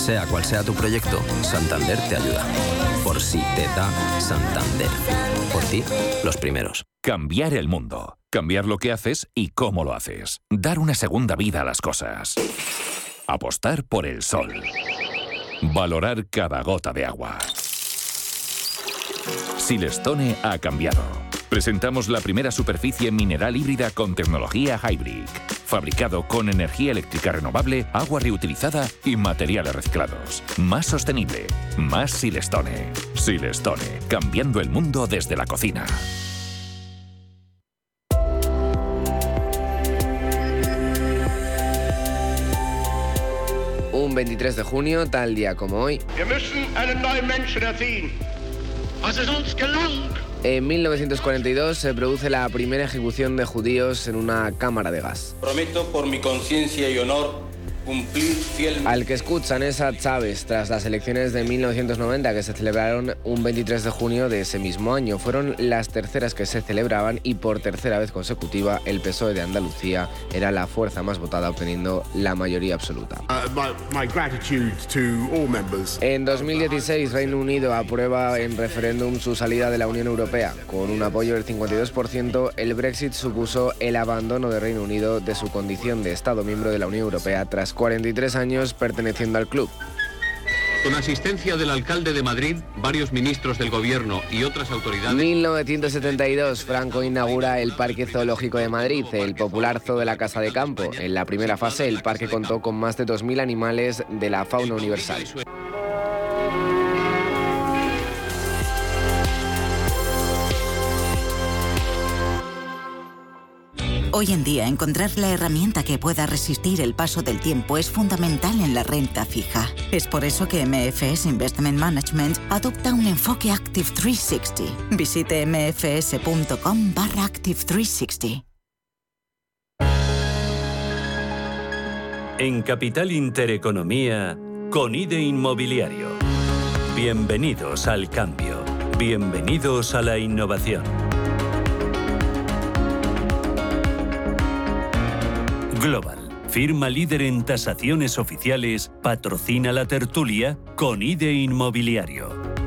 Sea cual sea tu proyecto, Santander te ayuda. Por si te da Santander. Por ti, los primeros. Cambiar el mundo. Cambiar lo que haces y cómo lo haces. Dar una segunda vida a las cosas. Apostar por el sol. Valorar cada gota de agua. Silestone ha cambiado. Presentamos la primera superficie mineral híbrida con tecnología Hybrid. Fabricado con energía eléctrica renovable, agua reutilizada y materiales reciclados. Más sostenible. Más Silestone. Silestone. Cambiando el mundo desde la cocina. Un 23 de junio, tal día como hoy. En 1942 se produce la primera ejecución de judíos en una cámara de gas. Prometo por mi conciencia y honor cumplir fielmente. Al que escuchan es a Chávez tras las elecciones de 1990 que se celebraron un 23 de junio de ese mismo año. Fueron las terceras que se celebraban y por tercera vez consecutiva el PSOE de Andalucía era la fuerza más votada obteniendo la mayoría absoluta. En 2016 Reino Unido aprueba en referéndum su salida de la Unión Europea. Con un apoyo del 52%, el Brexit supuso el abandono de Reino Unido de su condición de Estado miembro de la Unión Europea tras 43 años perteneciendo al club. Con asistencia del alcalde de Madrid, varios ministros del gobierno y otras autoridades. 1972, Franco inaugura el Parque Zoológico de Madrid, el popular zoo de la Casa de Campo. En la primera fase, el parque contó con más de 2.000 animales de la fauna universal. Hoy en día encontrar la herramienta que pueda resistir el paso del tiempo es fundamental en la renta fija. Es por eso que MFS Investment Management adopta un enfoque Active 360. Visite mfs.com barra Active 360. En Capital Intereconomía, con IDE Inmobiliario. Bienvenidos al cambio. Bienvenidos a la innovación. Global, firma líder en tasaciones oficiales, patrocina la tertulia con IDE Inmobiliario.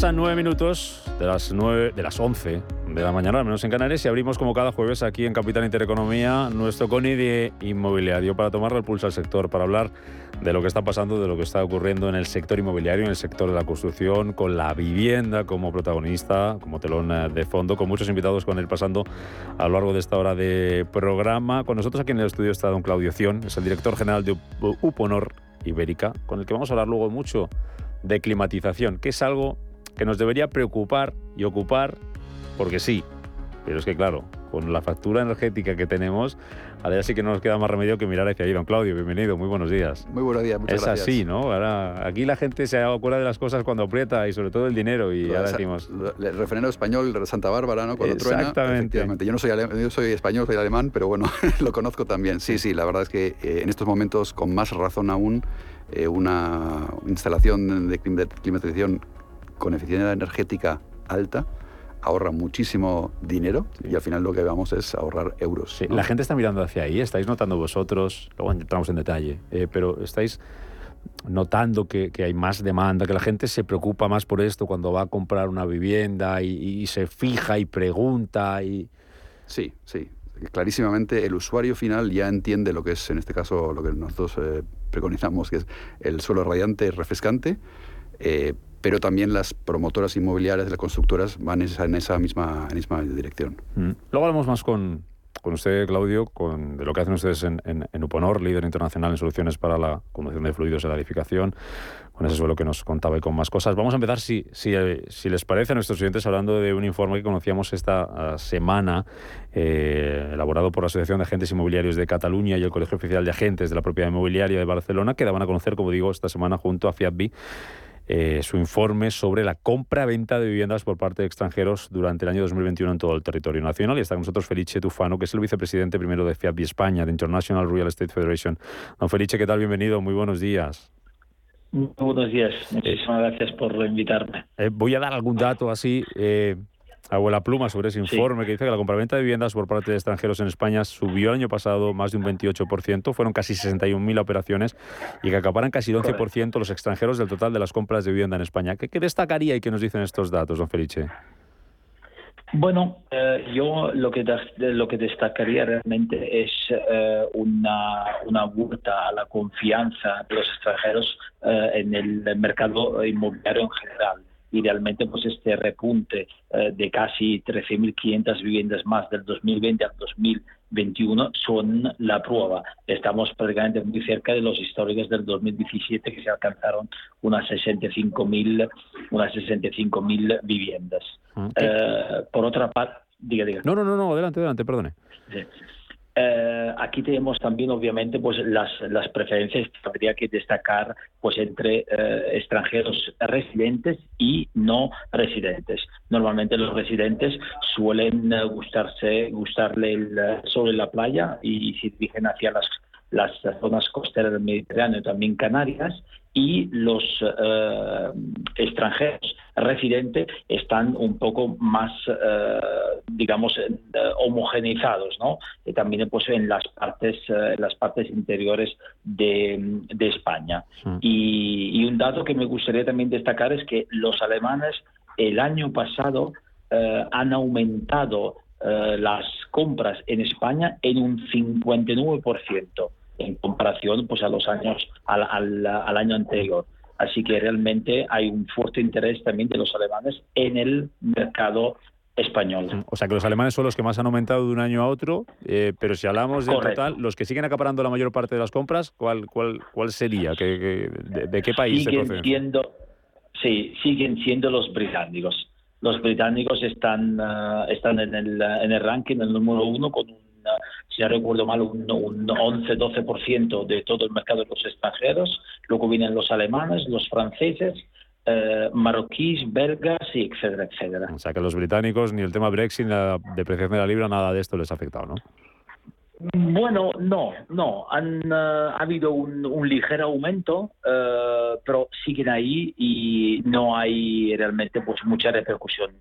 Pasan nueve minutos de las nueve, de las once de la mañana, al menos en Canarias, y abrimos como cada jueves aquí en Capital Intereconomía nuestro CONI de inmobiliario para tomar el pulso al sector, para hablar de lo que está pasando, de lo que está ocurriendo en el sector inmobiliario, en el sector de la construcción, con la vivienda como protagonista, como telón eh, de fondo, con muchos invitados con él pasando a lo largo de esta hora de programa. Con nosotros aquí en el estudio está don Claudio Cion, es el director general de Uponor Ibérica, con el que vamos a hablar luego mucho de climatización, que es algo que nos debería preocupar y ocupar, porque sí. Pero es que claro, con la factura energética que tenemos, ahora sí que no nos queda más remedio que mirar hacia ahí. Don Claudio, bienvenido, muy buenos días. Muy buenos días, muchas es gracias. así, ¿no? Ahora, aquí la gente se acuerda de las cosas cuando aprieta y sobre todo el dinero y ahora decimos... El refrenero español de Santa Bárbara, ¿no? Cuando truena, Exactamente. efectivamente. Yo no soy, ale- yo soy español, soy alemán, pero bueno, lo conozco también. Sí, sí, la verdad es que eh, en estos momentos, con más razón aún, eh, una instalación de climatización con eficiencia energética alta ahorra muchísimo dinero y al final lo que vamos es ahorrar euros. Sí, ¿no? La gente está mirando hacia ahí, estáis notando vosotros, luego entramos en detalle, eh, pero estáis notando que, que hay más demanda, que la gente se preocupa más por esto cuando va a comprar una vivienda y, y se fija y pregunta y... Sí, sí. Clarísimamente el usuario final ya entiende lo que es, en este caso, lo que nosotros eh, preconizamos, que es el suelo radiante y refrescante, eh, pero también las promotoras inmobiliarias, las constructoras, van en esa, en misma, en esa misma dirección. Mm. Luego hablamos más con, con usted, Claudio, con de lo que hacen ustedes en, en, Uponor, líder internacional en soluciones para la conducción de fluidos en la edificación, con ese suelo que nos contaba y con más cosas. Vamos a empezar, si, si, eh, si les parece a nuestros oyentes, hablando de un informe que conocíamos esta ah, semana, eh, elaborado por la Asociación de Agentes Inmobiliarios de Cataluña y el Colegio Oficial de Agentes de la Propiedad Inmobiliaria de Barcelona, que daban a conocer, como digo, esta semana junto a FIATBI, eh, su informe sobre la compra-venta de viviendas por parte de extranjeros durante el año 2021 en todo el territorio nacional. Y está con nosotros Felice Tufano, que es el vicepresidente primero de FIABI España, de International Real Estate Federation. Don Felice, ¿qué tal? Bienvenido, muy buenos días. Muy buenos días, muchísimas gracias por invitarme. Eh, voy a dar algún dato así eh, abuela pluma sobre ese informe que dice que la compraventa de viviendas por parte de extranjeros en España subió el año pasado más de un 28%, fueron casi 61.000 operaciones y que acaparan casi el 11% los extranjeros del total de las compras de vivienda en España. ¿Qué, destacaría y qué nos dicen estos datos, don Felice? Bueno, eh, yo lo que, lo que destacaría realmente es eh, una, una vuelta a la confianza de los extranjeros eh, en el mercado inmobiliario en general idealmente pues este repunte eh, de casi 13.500 viviendas más del 2020 al 2021 son la prueba. Estamos prácticamente muy cerca de los históricos del 2017 que se alcanzaron unas 65.000 unas 65.000 viviendas. Ah, eh, por otra parte, diga, diga. No, no, no, no, adelante, adelante, perdone. Sí. Eh, aquí tenemos también, obviamente, pues las, las preferencias que habría que destacar pues entre eh, extranjeros residentes y no residentes. Normalmente los residentes suelen eh, gustarse, gustarle el sol en la playa y se dirigen hacia las las zonas costeras del Mediterráneo, también Canarias, y los eh, extranjeros residentes están un poco más, eh, digamos, eh, homogeneizados, ¿no? Y también pues, en las partes, las partes interiores de, España. Y, y, un dato que me gustaría también destacar es que los alemanes el año pasado han aumentado las compras en España en un 59% en comparación pues a los años al, al, año anterior. Así que realmente hay un fuerte interés también de los alemanes en el mercado español. O sea que los alemanes son los que más han aumentado de un año a otro, eh, pero si hablamos del total, los que siguen acaparando la mayor parte de las compras, ¿cuál, cuál, cuál sería? ¿Qué, de, qué país siguen se siendo, Sí, siguen siendo los británicos. Los británicos están, ah, están en, el, en el ranking, el número uno, con un si no recuerdo mal, un, 11-12% de todo el mercado de los extranjeros. Luego vienen los alemanes, los franceses, eh, marroquíes, belgas, y etcétera, etcétera. O sea que los británicos, ni el tema Brexit, ni la depreciación de la libra, nada de esto les ha afectado, ¿no? Bueno, no, no. Han, eh, ha habido un, ligero aumento, eh, pero siguen ahí y no hay realmente pues mucha repercusión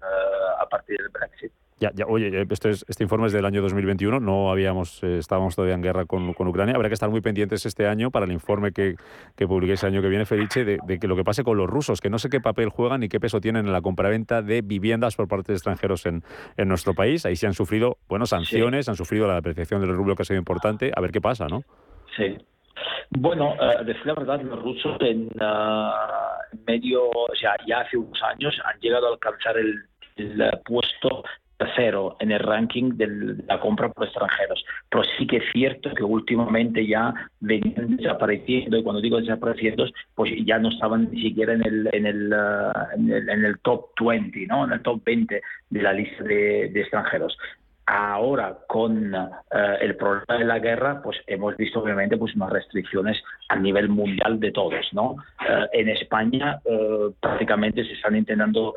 a partir del Brexit. Ya, ya, oye, este, este informe es del año 2021, no habíamos, eh, estábamos todavía en guerra con, con, Ucrania. Habrá que estar muy pendientes este año para el informe que, que publiquéis el año que viene, Felice, de, de, que lo que pase con los rusos, que no sé qué papel juegan ni qué peso tienen en la compraventa de viviendas por parte de extranjeros en, en nuestro país. Ahí se han sufrido, bueno, sanciones, han sufrido la depreciación del rublo que ha sido importante. A ver qué pasa, ¿no? Sí. Bueno, uh, decir la verdad, los rusos en ah, medio, o sea, ya hace unos años han llegado a alcanzar el, el puesto tercero en el ranking de la compra por extranjeros. Pero sí que es cierto que últimamente ya venían desapareciendo, y cuando digo desapareciendo, pues ya no estaban ni siquiera en el, en el, uh, en el, top 20, ¿no? en el top 20 de la lista de extranjeros. Ahora, con eh, el problema de la guerra, pues hemos visto obviamente pues unas restricciones a nivel mundial de todos, ¿no? Eh, en España eh, prácticamente se están intentando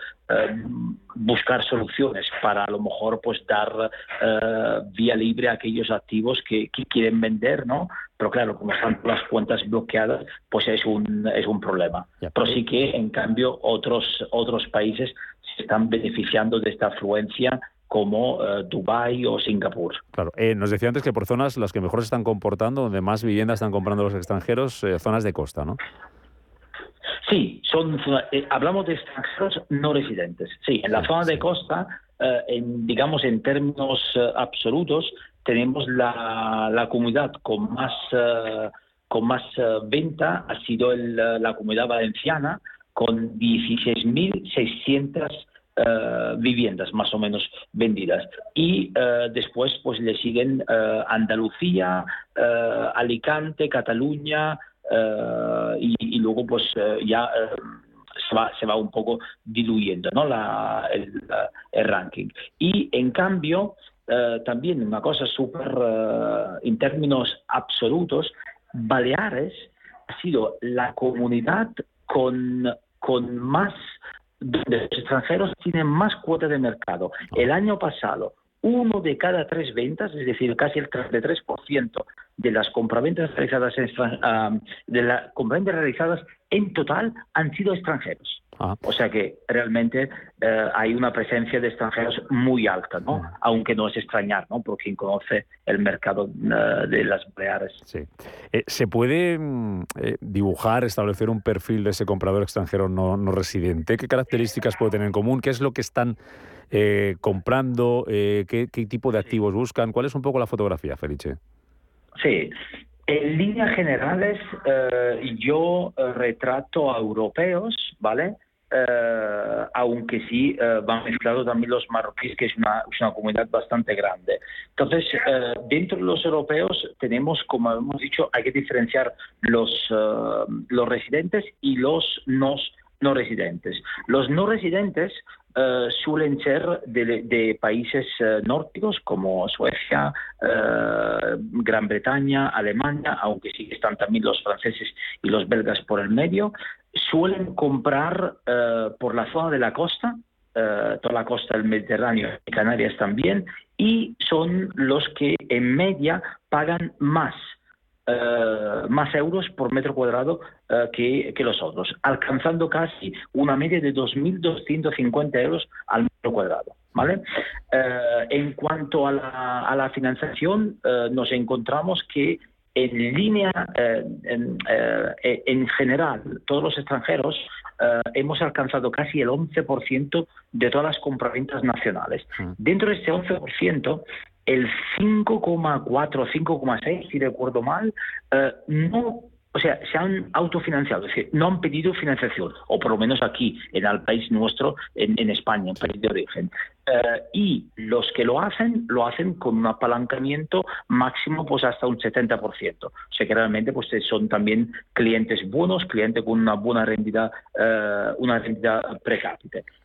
buscar soluciones para a lo mejor pues dar vía libre a aquellos activos que, quieren vender, ¿no? Pero claro, como están las cuentas bloqueadas, pues es un es un problema. Pero sí que en cambio otros otros países se están beneficiando de esta afluencia como uh, Dubái o Singapur. Claro, eh, nos decía antes que por zonas las que mejor se están comportando, donde más viviendas están comprando los extranjeros, eh, zonas de costa, ¿no? Sí, son hablamos de extranjeros no residentes. Sí, en la zona de costa, en, digamos en términos absolutos, tenemos la, la, comunidad con más con más venta ha sido la comunidad valenciana con 16.600 viviendas más o menos vendidas. Y después pues le siguen Andalucía, Alicante, Cataluña y, luego pues ya se va, se va un poco diluyendo ¿no? la, el, ranking. Y en cambio, eh, también una cosa súper, eh, en términos absolutos, Baleares ha sido la comunidad con, con más, donde los extranjeros tienen más cuota de mercado. El año pasado, uno de cada tres ventas, es decir, casi el 33% de las compraventas realizadas en, las realizadas en total han sido extranjeros. Ah. O sea que realmente eh, hay una presencia de extranjeros muy alta, ¿no? Ah. Aunque no es extrañar, ¿no? Por quien conoce el mercado eh, de las Baleares. Sí. Eh, ¿Se puede mm, dibujar, establecer un perfil de ese comprador extranjero no, no, residente? ¿Qué características puede tener en común? ¿Qué es lo que están comprando? ¿qué, ¿qué, tipo de activos buscan? ¿Cuál es un poco la fotografía, Felice? Sí, en líneas generales, eh, yo eh, retrato a europeos, ¿vale? Eh, aunque sí van mezclados también los marroquíes, que es una, comunidad bastante grande. Entonces, dentro de los europeos tenemos, como hemos dicho, hay que diferenciar los, los residentes y los no residentes. Los no residentes eh, suelen ser de, países uh, nórdicos como Suecia, eh, Gran Bretaña, Alemania, aunque sí están también los franceses y los belgas por el medio, suelen comprar por la zona de la costa, toda la costa del Mediterráneo y Canarias también, y son los que en media pagan más eh, más euros por metro cuadrado eh, que, que, los otros, alcanzando casi una media de 2.250 euros al metro cuadrado. ¿vale? Eh, en cuanto a la, a la financiación, nos encontramos que en línea, en, en, general, todos los extranjeros hemos alcanzado casi el 11% de todas las compraventas nacionales. Mm. Dentro de este 11%, el 5,4 o 5,6, si recuerdo mal, eh, no, o sea, se han autofinanciado, es decir, no han pedido financiación, o por lo menos aquí, en el país nuestro, en, España, en país de origen. Eh, y los que lo hacen, lo hacen con un apalancamiento máximo pues hasta un 70%. O sea que realmente pues son también clientes buenos, clientes con una buena rendida, eh, una rendida per.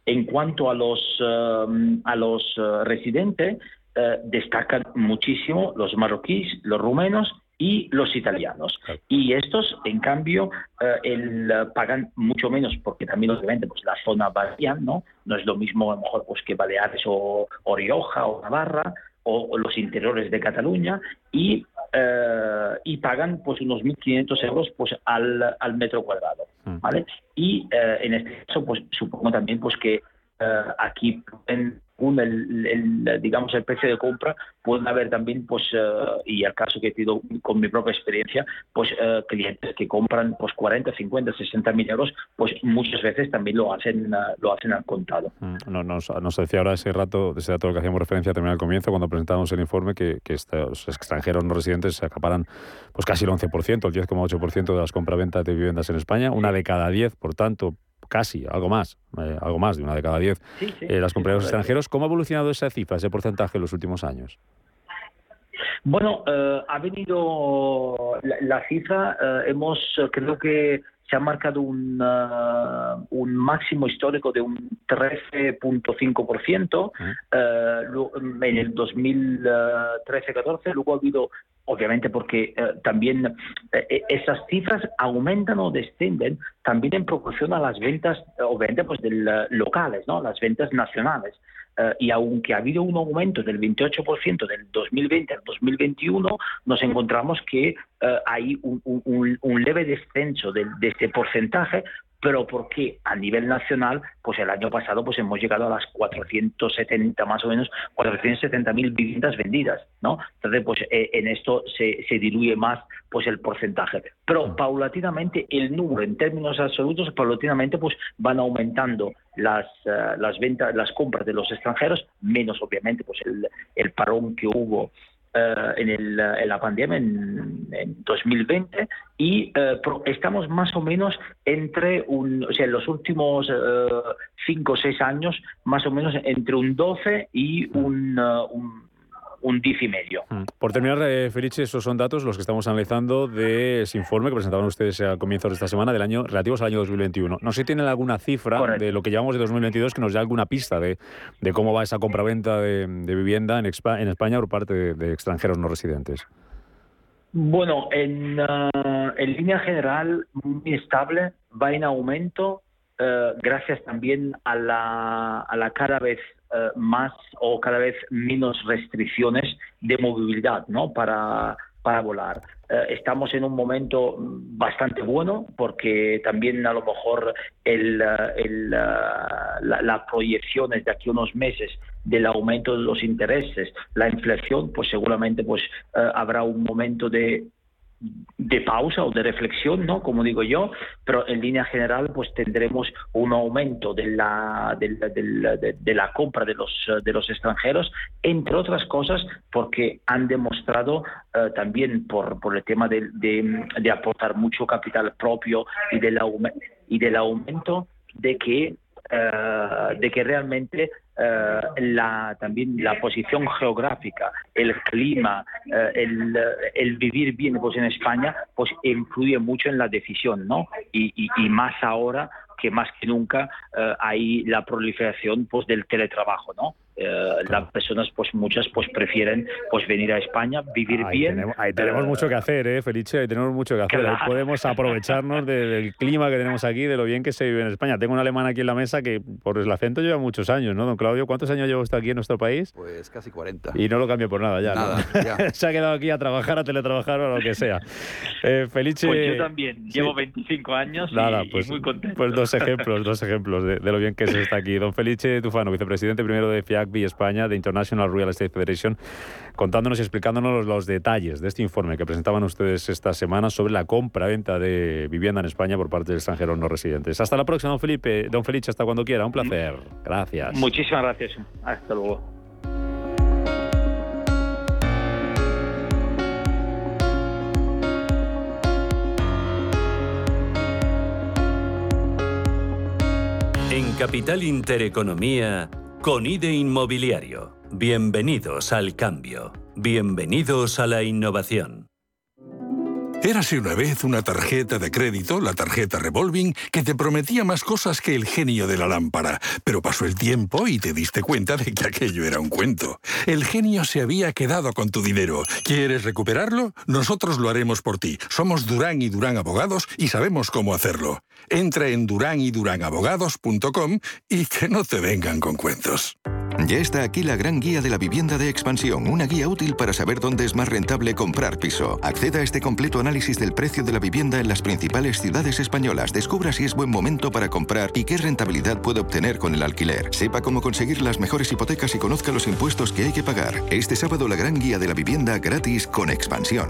En cuanto a los, a los residentes, eh, destacan muchísimo los marroquíes, los rumenos y los italianos. Y estos, en cambio, eh, el, eh, pagan mucho menos porque también obviamente pues la zona varía, ¿no? No es lo mismo a lo mejor pues que Baleares o, Rioja o Navarra o, los interiores de Cataluña y y pagan pues unos 1.500 euros pues al, al metro cuadrado, mm. ¿vale? Y en este caso pues supongo también pues que aquí en el, digamos el precio de compra pueden haber también pues eh, y el caso que he tenido con mi propia experiencia pues eh, clientes que compran pues 40 50 60 mil euros pues muchas veces también lo hacen eh, lo hacen al contado. Mm, no, nos, nos, decía ahora ese rato ese dato que hacíamos referencia también al comienzo cuando presentamos el informe que, que estos extranjeros no residentes se acaparan pues casi el 11% el 10,8% de las compraventas de viviendas en España una de cada 10 por tanto casi, algo más, eh, algo más de una de cada diez, eh, las compradores extranjeros. ¿Cómo ha evolucionado esa cifra, ese porcentaje en los últimos años? Bueno, eh, ha venido la, cifra, hemos, creo que se ha marcado un, un máximo histórico de un 13.5% en el 2013-14, luego ha habido obviamente porque eh, también eh, eh, esas cifras aumentan o descienden también en proporción a las ventas, obviamente, pues del, locales, ¿no? las ventas nacionales. y aunque ha habido un aumento del 28% del 2020 al 2021, nos encontramos que hay un, un, leve descenso de, de este porcentaje pero porque a nivel nacional, pues el año pasado pues hemos llegado a las 470 más o menos, 470 mil viviendas vendidas, ¿no? Entonces, pues eh, en esto se, se, diluye más pues el porcentaje. Pero mm. paulatinamente el número en términos absolutos, paulatinamente pues van aumentando las, eh, las ventas, las compras de los extranjeros, menos obviamente pues el, el parón que hubo en, el, en, la pandemia en, 2020 y estamos más o menos entre un, o sea, en los últimos cinco o seis años, más o menos entre un 12 y un, un un DIF y medio. Mm. Por terminar, eh, Felice, esos son datos los que estamos analizando de ese informe que presentaban ustedes a comienzos de esta semana del año relativos al año 2021. No sé si tienen alguna cifra de lo que llevamos de 2022 que nos dé alguna pista de, de cómo va esa compraventa de, de vivienda en, en, España por parte de, extranjeros no residentes. Bueno, en, uh, en línea general, muy estable, va en aumento, uh, gracias también a la, a la cada vez eh, más o cada vez menos restricciones de movilidad ¿no? para, para volar. Eh, estamos en un momento bastante bueno porque también a lo mejor el, eh, las proyecciones de aquí a unos meses del aumento de los intereses, la inflación, pues seguramente pues habrá un momento de de pausa o de reflexión, ¿no? Como digo yo, pero en línea general pues tendremos un aumento de la, de, compra de los, de los extranjeros, entre otras cosas porque han demostrado eh, también por, por el tema de, de, aportar mucho capital propio y del, y del aumento de que eh, de que realmente eh, la, también la posición geográfica, el clima, eh, el, el, vivir bien pues en España, pues influye mucho en la decisión, ¿no? Y, y, y más ahora que más que nunca hay la proliferación pues del teletrabajo, ¿no? Eh, las personas, pues muchas, pues prefieren pues venir a España, vivir bien. ahí tenemos eh, mucho que hacer, ¿eh, Felice? Ahí tenemos mucho que hacer. Ahí podemos aprovecharnos del clima que tenemos aquí, de lo bien que se vive en España. Tengo un alemán aquí en la mesa que por el acento lleva muchos años, ¿no, don Claudio? ¿Cuántos años lleva usted aquí en nuestro país? Pues casi 40. Y no lo cambio por nada ya. Nada, se ha quedado aquí a trabajar, a teletrabajar o lo que sea. Eh, Felice... Pues yo también, llevo 25 años y, pues, muy contento. Pues dos ejemplos, dos ejemplos de, de, lo bien que se está aquí. Don Felice Tufano, vicepresidente primero de FIAC España, de International Real Estate Federation, contándonos y explicándonos los, detalles de este informe que presentaban ustedes esta semana sobre la compra-venta de vivienda en España por parte de extranjeros no residentes. Hasta la próxima, don Felipe. Don Felice, hasta cuando quiera. Un placer. Gracias. Muchísimas gracias. Hasta luego. En Capital Intereconomía, con IDE Inmobiliario. Bienvenidos al cambio. Bienvenidos a la innovación. Érase una vez una tarjeta de crédito, la tarjeta revolving, que te prometía más cosas que el genio de la lámpara. Pero pasó el tiempo y te diste cuenta de que aquello era un cuento. El genio se había quedado con tu dinero. ¿Quieres recuperarlo? Nosotros lo haremos por ti. Somos Durán y Durán Abogados y sabemos cómo hacerlo. Entra en duranyduránabogados.com y que no te vengan con cuentos. Ya está aquí la gran guía de la vivienda de expansión, una guía útil para saber dónde es más rentable comprar piso. Acceda a este completo análisis del precio de la vivienda en las principales ciudades españolas. Descubra si es buen momento para comprar y qué rentabilidad puede obtener con el alquiler. Sepa cómo conseguir las mejores hipotecas y conozca los impuestos que hay que pagar. Este sábado la gran guía de la vivienda gratis con expansión.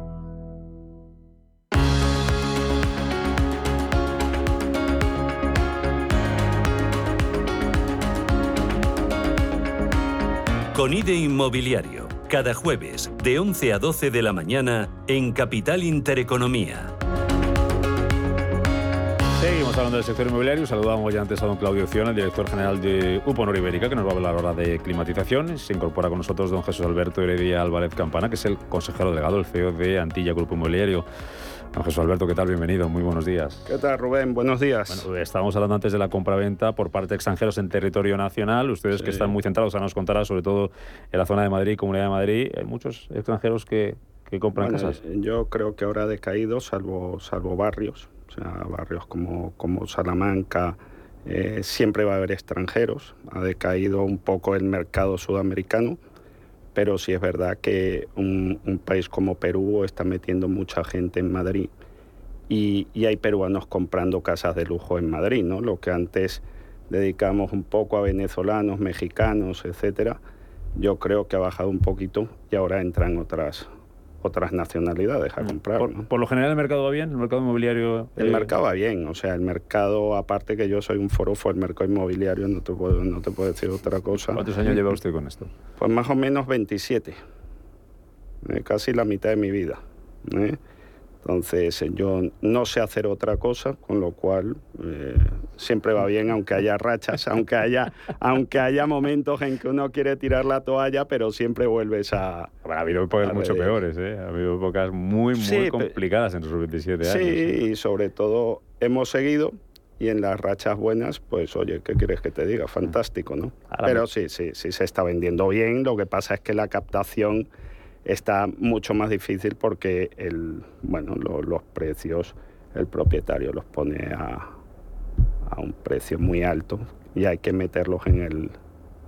Con IDE Inmobiliario, cada jueves de 11 a 12 de la mañana en Capital Intereconomía. Seguimos hablando del sector inmobiliario. Saludamos ya antes a don Claudio Ciona, el director general de UPO Noribérica, que nos va a hablar ahora de climatización. Se incorpora con nosotros don Jesús Alberto Heredia Álvarez Campana, que es el consejero delegado, el CEO de Antilla Grupo Inmobiliario. Don Jesús Alberto, ¿qué tal? Bienvenido, muy buenos días. ¿Qué tal, Rubén? Buenos días. Bueno, estábamos hablando antes de la compra-venta por parte de extranjeros en territorio nacional. Ustedes que están muy centrados, ahora nos contará, sobre todo en la zona de Madrid, Comunidad de Madrid, hay muchos extranjeros que, compran casas. Yo creo que ahora ha decaído, salvo, salvo barrios, o sea, barrios como, como Salamanca, eh, siempre va a haber extranjeros. Ha decaído un poco el mercado sudamericano pero sí es verdad que un, país como Perú está metiendo mucha gente en Madrid y, hay peruanos comprando casas de lujo en Madrid, ¿no? Lo que antes dedicamos un poco a venezolanos, mexicanos, etcétera, yo creo que ha bajado un poquito y ahora entran otras otras nacionalidades a comprar. Por, lo general el mercado va bien, el mercado inmobiliario. El eh, mercado va bien, o sea, el mercado, aparte que yo soy un forofo el mercado inmobiliario, no te puedo, no te puedo decir otra cosa. ¿Cuántos años lleva usted con esto? Pues más o menos 27, eh, casi la mitad de mi vida. ¿eh? Entonces yo no sé hacer otra cosa, con lo cual eh, siempre va bien, aunque haya rachas, aunque haya, aunque haya momentos en que uno quiere tirar la toalla, pero siempre vuelves a... ha habido épocas mucho peores, ¿eh? ha habido épocas muy, muy complicadas en esos 27 años. Sí, ¿eh? y sobre todo hemos seguido y en las rachas buenas, pues oye, ¿qué quieres que te diga? Fantástico, ¿no? Pero sí, sí, sí se está vendiendo bien, lo que pasa es que la captación está mucho más difícil porque el, bueno, los precios el propietario los pone a, a, un precio muy alto y hay que meterlos en el,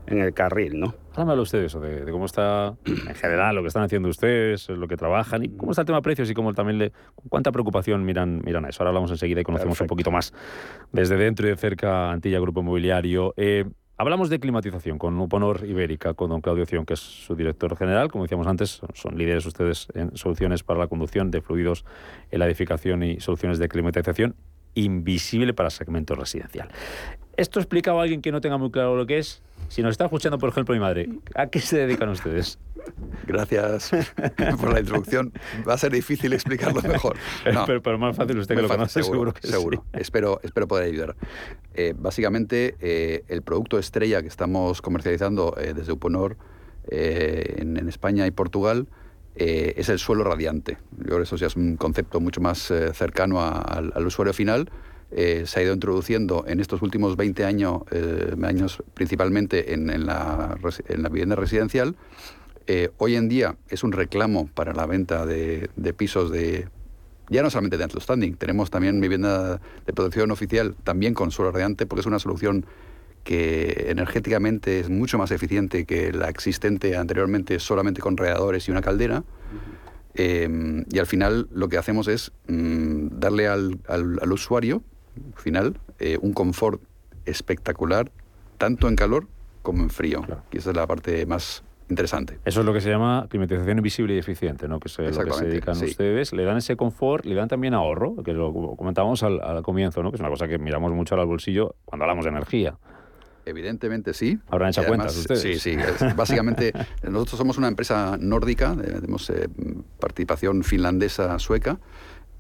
en el carril, ¿no? Háblame usted de eso, de, cómo está en general lo que están haciendo ustedes, lo que trabajan y cómo está el tema de precios y cómo también le, cuánta preocupación miran, miran a eso. Ahora hablamos enseguida y conocemos un poquito más desde dentro y de cerca Antilla Grupo Inmobiliario. Eh, Hablamos de climatización con Uponor Ibérica, con don Claudio Ción, que es su director general. Como decíamos antes, son líderes ustedes en soluciones para la conducción de fluidos en la edificación y soluciones de climatización invisible para segmento residencial. Esto explicado a alguien que no tenga muy claro lo que es. Si nos está escuchando, por ejemplo, mi madre, ¿a qué se dedican ustedes? Gracias por la introducción. Va a ser difícil explicarlo mejor. pero, más fácil usted que lo conoce, seguro, que seguro. Espero, espero poder ayudar. Eh, básicamente, eh, el producto estrella que estamos comercializando eh, desde Uponor en, en, España y Portugal es el suelo radiante. Yo creo que eso ya es un concepto mucho más cercano al usuario final. se ha ido introduciendo en estos últimos 20 años, años principalmente en, en, la, en vivienda residencial eh, hoy en día es un reclamo para la venta de, pisos de, ya no solamente de standing, tenemos también vivienda de protección oficial, también con suelo radiante, porque es una solución que energéticamente es mucho más eficiente que la existente anteriormente solamente con radiadores y una caldera. Eh, y al final lo que hacemos es mm, darle al, usuario final eh, un confort espectacular, tanto en calor como en frío. Y esa es la parte más interesante. Eso es lo que se llama climatización invisible y eficiente, ¿no? que es lo que se dedican ustedes. Le dan ese confort, le dan también ahorro, que lo comentábamos al, comienzo, ¿no? que es una cosa que miramos mucho al bolsillo cuando hablamos de energía. Evidentemente sí. Habrán hecho cuentas ustedes. Sí, sí. Básicamente, nosotros somos una empresa nórdica, tenemos eh, participación finlandesa, sueca,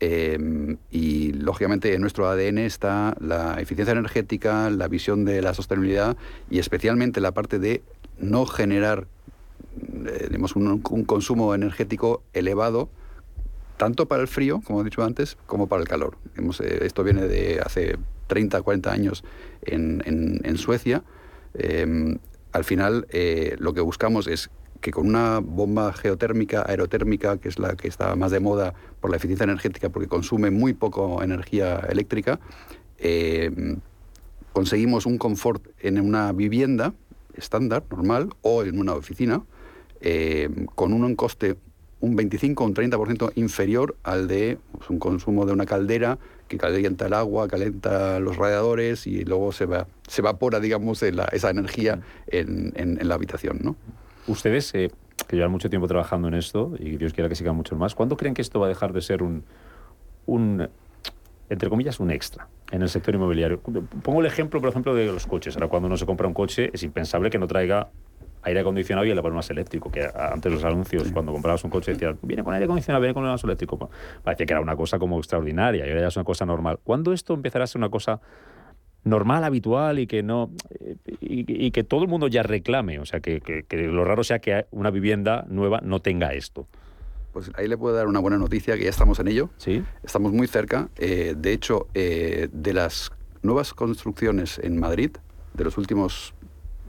eh, y lógicamente en nuestro ADN está la eficiencia energética, la visión de la sostenibilidad y especialmente la parte de no generar eh, un, consumo energético elevado, tanto para el frío, como he dicho antes, como para el calor. Eh, esto viene de hace 30, 40 años en, Suecia. Em, al final, eh, lo que buscamos es que con una bomba geotérmica, aerotérmica, que es la que está más de moda por la eficiencia energética, porque consume muy poco energía eléctrica, em, conseguimos un confort en una vivienda estándar, normal, o en una oficina, eh, con un coste un 25 o un 30% inferior al de pues, un consumo de una caldera que calienta el agua, calienta los radiadores y luego se, va, se evapora, digamos, esa energía en, la habitación. ¿no? Ustedes, eh, que llevan mucho tiempo trabajando en esto y Dios quiera que sigan mucho más, ¿cuándo creen que esto va a dejar de ser un, un entre comillas, un extra en el sector inmobiliario? Pongo el ejemplo, por ejemplo, de los coches. Ahora, cuando uno se compra un coche, es impensable que no traiga aire acondicionado y el más eléctrico, que antes los anuncios, cuando comprabas un coche, decían, viene con aire acondicionado, viene con el más eléctrico. Parecía que era una cosa como extraordinaria y ahora ya es una cosa normal. ¿Cuándo esto empezará a ser una cosa normal, habitual y que no y, que todo el mundo ya reclame? O sea, que, lo raro sea que una vivienda nueva no tenga esto. Pues ahí le puedo dar una buena noticia, que ya estamos en ello. Sí. Estamos muy cerca. Eh, de hecho, eh, de las nuevas construcciones en Madrid, de los últimos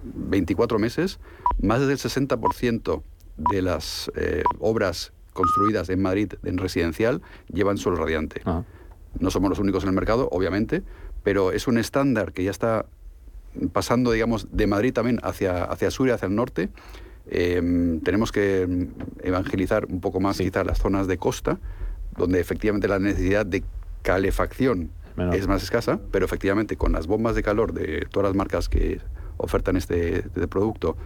24 meses, más del 60% de las eh, obras construidas en Madrid en residencial llevan suelo radiante. Ah. No somos los únicos en el mercado, obviamente, pero es un estándar que ya está pasando, digamos, de Madrid también hacia, hacia sur y hacia el norte. Em, tenemos que evangelizar un poco más quizás las zonas de costa, donde efectivamente la necesidad de calefacción es más escasa, pero efectivamente con las bombas de calor de todas las marcas que ofertan este, este producto,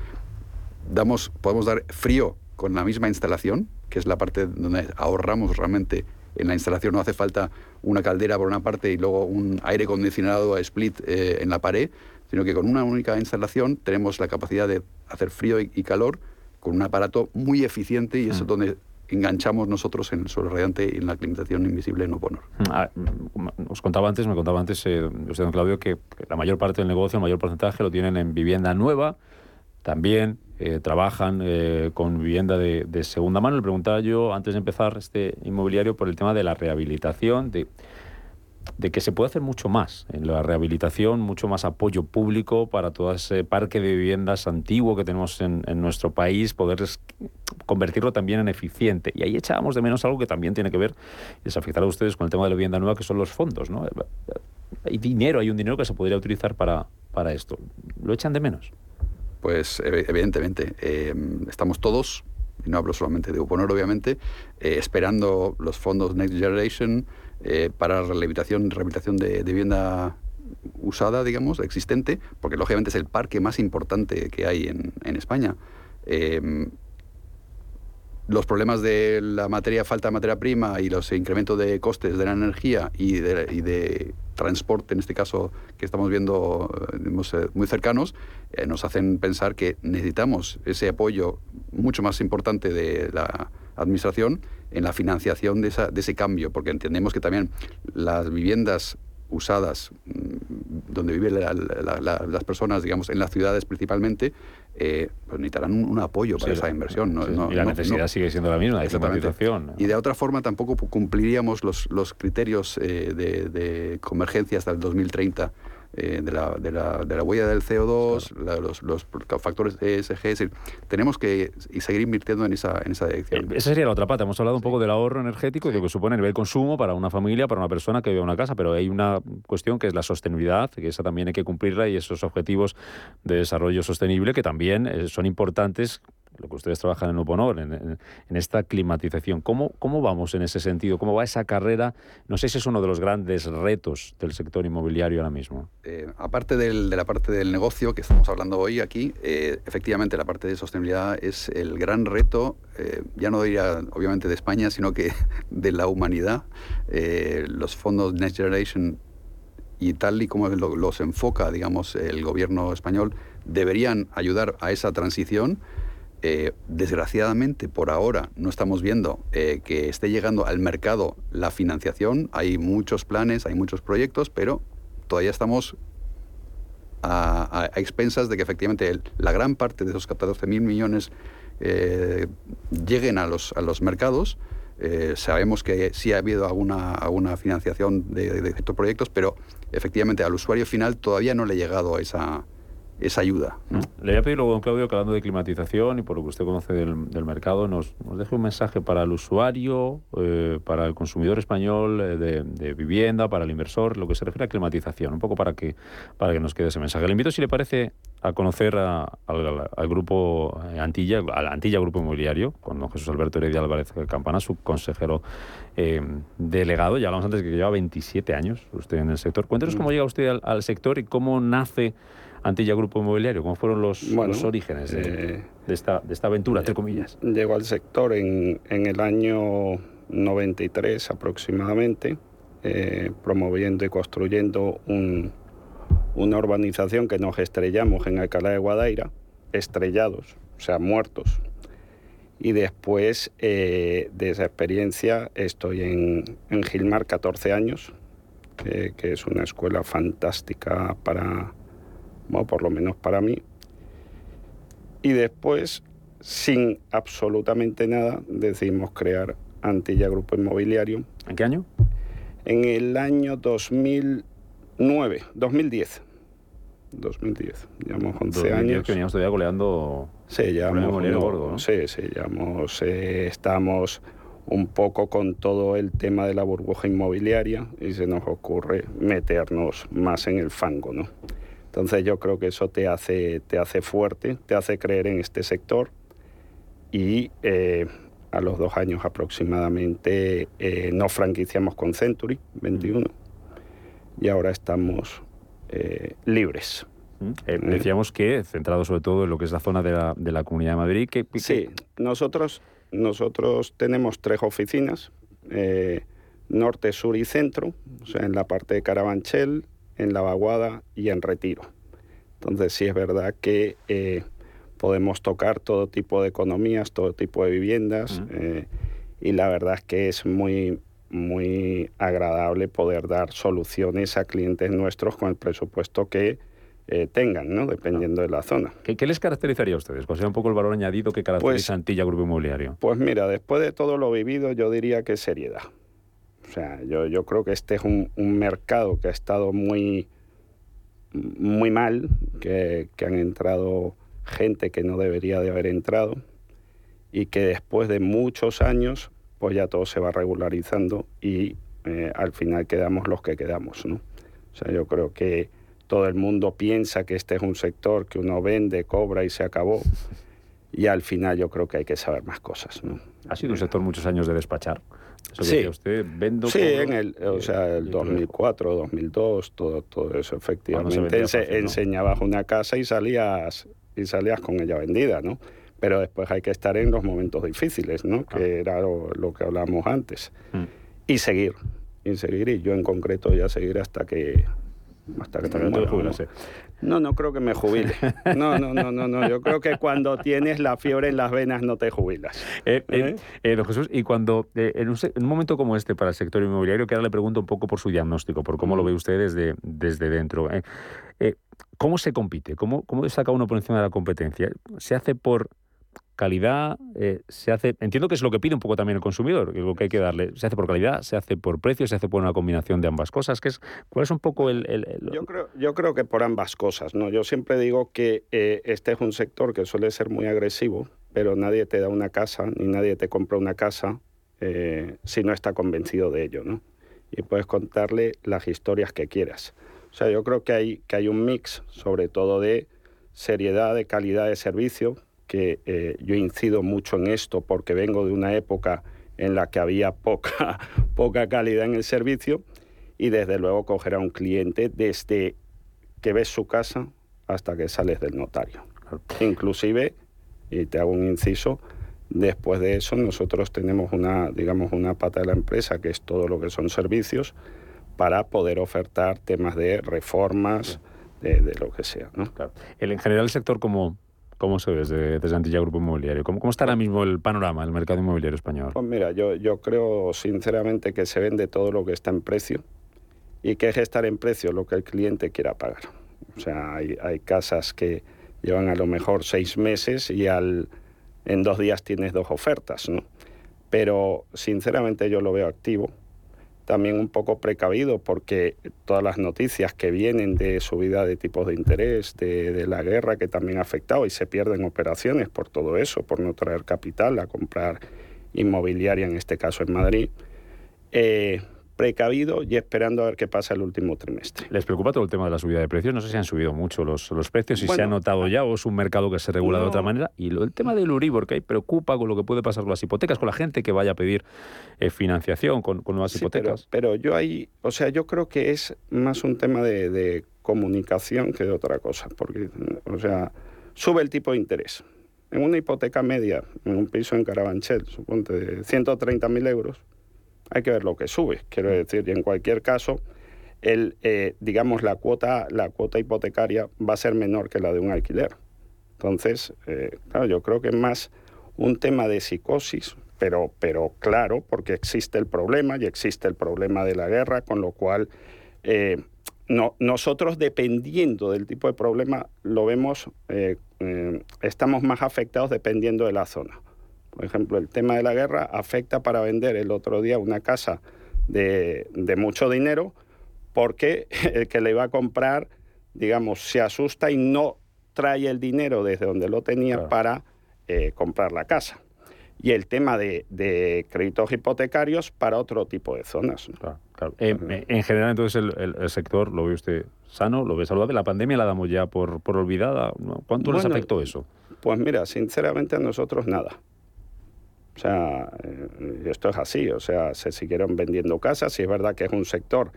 damos, podemos dar frío con la misma instalación, que es la parte donde ahorramos realmente en la instalación. No hace falta una caldera por una parte y luego un aire acondicionado a split eh, en la pared, sino que con una única instalación tenemos la capacidad de hacer frío y, calor con un aparato muy eficiente y eso es mm. donde enganchamos nosotros en el suelo radiante y en la climatización invisible en Oponor. Mm, ah, mm, os contaba antes, me contaba antes eh, usted, don Claudio, que la mayor parte del negocio, el mayor porcentaje lo tienen en vivienda nueva, también eh, trabajan eh, con vivienda de, segunda mano. Le preguntaba yo, antes de empezar este inmobiliario, por el tema de la rehabilitación, de, de que se puede hacer mucho más en la rehabilitación, mucho más apoyo público para todo ese parque de viviendas antiguo que tenemos en, nuestro país, poder convertirlo también en eficiente. Y ahí echábamos de menos algo que también tiene que ver, y les afectará a ustedes con el tema de la vivienda nueva, que son los fondos. ¿no? Hay dinero, hay un dinero que se podría utilizar para, para esto. ¿Lo echan de menos? Pues evidentemente, eh, estamos todos, y no hablo solamente de Uponor obviamente, eh, esperando los fondos Next Generation eh, para la rehabilitación, rehabilitación de, vivienda usada, digamos, existente, porque lógicamente es el parque más importante que hay en, España. Los problemas de la materia, falta de materia prima y los incrementos de costes de la energía y de, transporte, en este caso que estamos viendo eh, muy cercanos, eh, nos hacen pensar que necesitamos ese apoyo mucho más importante de la administración en la financiación de, esa, de ese cambio, porque entendemos que también las viviendas usadas mm, donde viven las personas, digamos, en las ciudades principalmente, eh, pues necesitarán un, apoyo para esa inversión. y la necesidad sigue siendo la misma, de Y de otra forma tampoco cumpliríamos los, los criterios eh, de, de, convergencia hasta el 2030 eh, de, la, de, la, de, la, huella del CO2, los, los, factores ESG. tenemos que seguir invirtiendo en esa, en esa dirección. Eh, esa sería la otra pata. Hemos hablado un poco del ahorro energético y de lo que supone el nivel consumo para una familia, para una persona que vive en una casa, pero hay una cuestión que es la sostenibilidad, que esa también hay que cumplirla y esos objetivos de desarrollo sostenible que también eh, son importantes lo que ustedes trabajan en Uponor, en, en, esta climatización. ¿Cómo, ¿Cómo vamos en ese sentido? ¿Cómo va esa carrera? No sé si es uno de los grandes retos del sector inmobiliario ahora mismo. Eh, aparte de la parte del negocio que estamos hablando hoy aquí, eh, efectivamente la parte de sostenibilidad es el gran reto, eh, ya no diría obviamente de España, sino que de la humanidad. los fondos Next Generation y tal y como los enfoca, digamos, el gobierno español, deberían ayudar a esa transición eh, desgraciadamente, por ahora no estamos viendo eh, que esté llegando al mercado la financiación. Hay muchos planes, hay muchos proyectos, pero todavía estamos a, expensas de que efectivamente la gran parte de esos 14.000 millones eh, lleguen a los, a los mercados. sabemos que sí ha habido alguna, alguna financiación de, de, estos proyectos, pero efectivamente al usuario final todavía no le ha llegado a esa, esa ayuda. Le voy a pedir luego, don Claudio, que hablando de climatización y por lo que usted conoce del, mercado, nos, nos, deje un mensaje para el usuario, eh, para el consumidor español eh, de, vivienda, para el inversor, lo que se refiere a climatización, un poco para que, para que nos quede ese mensaje. Le invito, si le parece, a conocer al, grupo Antilla, al Antilla Grupo Inmobiliario, con don Jesús Alberto Heredia Álvarez Campana, su consejero eh, delegado. Ya hablamos antes que lleva 27 años usted en el sector. Cuéntenos mm. cómo llega usted al sector y cómo nace Antilla Grupo Inmobiliario? ¿Cómo fueron los, orígenes eh, de, esta, de esta aventura, entre comillas? Llegó al sector en, en el año 93 aproximadamente, eh, promoviendo y construyendo un, una urbanización que nos estrellamos en Alcalá de Guadaira, estrellados, o sea, muertos. Y después eh, de esa experiencia estoy en, en Gilmar 14 años, que es una escuela fantástica para, por lo menos para mí. Y después, sin absolutamente nada, decidimos crear Antilla Grupo Inmobiliario. ¿En qué año? En el año 2009, 2010. 2010, llevamos 11 años. que veníamos todavía goleando. Sí, llevamos. gordo, Sí, sí, llevamos. Eh, estamos un poco con todo el tema de la burbuja inmobiliaria y se nos ocurre meternos más en el fango, ¿no? Entonces yo creo que eso te hace, te hace fuerte, te hace creer en este sector y eh, a los dos años aproximadamente eh, nos franquiciamos con Century 21. y ahora estamos eh, libres. Mm. Eh, decíamos que centrado sobre todo en lo que es la zona de la, de la Comunidad de Madrid. Que, Sí, nosotros, nosotros tenemos tres oficinas, norte, sur y centro, o sea, en la parte de Carabanchel, en La Vaguada y en Retiro. Entonces sí es verdad que eh, podemos tocar todo tipo de economías, todo tipo de viviendas eh, y la verdad es que es muy, muy agradable poder dar soluciones a clientes nuestros con el presupuesto que eh, tengan, ¿no? dependiendo de la zona. ¿Qué, qué les caracterizaría a ustedes? ¿Cuál sería un poco el valor añadido que caracteriza a Antilla Grupo Inmobiliario? Pues mira, después de todo lo vivido, yo diría que seriedad. O sea, yo, yo creo que este es un, mercado que ha estado muy, muy mal, que, que han entrado gente que no debería de haber entrado y que después de muchos años, pues ya todo se va regularizando y eh, al final quedamos los que quedamos, ¿no? O sea, yo creo que todo el mundo piensa que este es un sector que uno vende, cobra y se acabó. Y al final yo creo que hay que saber más cosas. Ha sido un sector muchos años de despachar. Sí. decía usted, vendo, Sí, en el, o sea, el y- 2004, 2002, todo, todo eso, efectivamente. Ense- fácil, ¿no? Enseñabas una casa y salías, y salías con ella vendida, ¿no? Pero después hay que estar en los momentos difíciles, ¿no? Que era lo, lo que hablábamos antes. Mm. Y seguir, y seguir, y yo en concreto ya seguir hasta que... Hasta que, Hasta que te muera, jubilas, ¿no? No, no creo que me jubile. No, no, no, no, no. Yo creo que cuando tienes la fiebre en las venas no te jubilas. Eh, eh, eh, don Jesús, y cuando en, un, en un momento como este para el sector inmobiliario, que ahora le pregunto un poco por su diagnóstico, por cómo lo ve usted desde, desde dentro, ¿cómo se compite? ¿Cómo, ¿Cómo destaca uno por encima de la competencia? ¿Se hace por calidad? Eh, ¿Se hace, entiendo que es lo que pide un poco también el consumidor, que lo que hay que darle. ¿Se hace por calidad? ¿Se hace por precio? ¿Se hace por una combinación de ambas cosas? ¿Qué es, ¿Cuál es un poco el- Yo creo, yo creo que por ambas cosas, ¿no? Yo siempre digo que eh, este es un sector que suele ser muy agresivo, pero nadie te da una casa ni nadie te compra una casa eh, si no está convencido de ello, ¿no? Y puedes contarle las historias que quieras. O sea, yo creo que hay, que hay un mix, sobre todo de seriedad, de calidad de servicio, que eh, yo incido mucho en esto porque vengo de una época en la que había poca, poca calidad en el servicio y desde luego coger a un cliente desde que ves su casa hasta que sales del notario. Inclusive, y te hago un inciso, después de eso nosotros tenemos una, digamos, una pata de la empresa que es todo lo que son servicios para poder ofertar temas de reformas, de, de lo que sea. ¿no? el, en general el sector, ¿cómo, cómo se ve desde, desde Antilla Grupo Inmobiliario? ¿Cómo, ¿Cómo está ahora mismo el panorama del mercado inmobiliario español? Pues mira, yo, yo creo sinceramente que se vende todo lo que está en precio y que es estar en precio lo que el cliente quiera pagar. O sea, hay, hay casas que llevan a lo mejor seis meses y al, en dos días tienes dos ofertas, ¿no? Pero sinceramente yo lo veo activo, también un poco precavido porque todas las noticias que vienen de subida de tipos de interés, de, de la guerra que también ha afectado y se pierden operaciones por todo eso, por no traer capital a comprar inmobiliaria, en este caso en Madrid, eh, precavido y esperando a ver qué pasa el último trimestre. ¿Les preocupa todo el tema de la subida de precios? No sé si han subido mucho los, los precios, si se ha notado ya o es un mercado que se regula de otra manera. Y lo- el tema del Uribor, que ahí preocupa con lo que puede pasar con las hipotecas, con la gente que vaya a pedir eh, financiación con, con nuevas Sí, pero, hipotecas. pero yo ahí, o sea, yo creo que es más un tema de, de comunicación que de otra cosa, porque, o sea, sube el tipo de interés. En una hipoteca media, en un piso en Carabanchel, suponte de 130.000 euros, hay que ver lo que sube. Quiero decir, y en cualquier caso, el, eh, digamos, la cuota, la cuota hipotecaria va a ser menor que la de un alquiler. Entonces, eh, claro, yo creo que es más un tema de psicosis, pero, pero claro, porque existe el problema y existe el problema de la guerra, con lo cual eh, no, nosotros dependiendo del tipo de problema lo vemos, eh, eh, estamos más afectados dependiendo de la zona. Por ejemplo, el tema de la guerra afecta para vender el otro día una casa de, de mucho dinero porque el que le va a comprar, digamos, se asusta y no trae el dinero desde donde lo tenía para eh, comprar la casa. Y el tema de, de créditos hipotecarios para otro tipo de zonas. Claro. Eh, en general, entonces, el, el- el sector lo ve usted sano, lo ve saludable. La pandemia la damos ya por, por olvidada. ¿Cuánto les afectó eso? Pues mira, sinceramente a nosotros nada. O sea, eh, esto es así, o sea, se siguieron vendiendo casas y es verdad que es un sector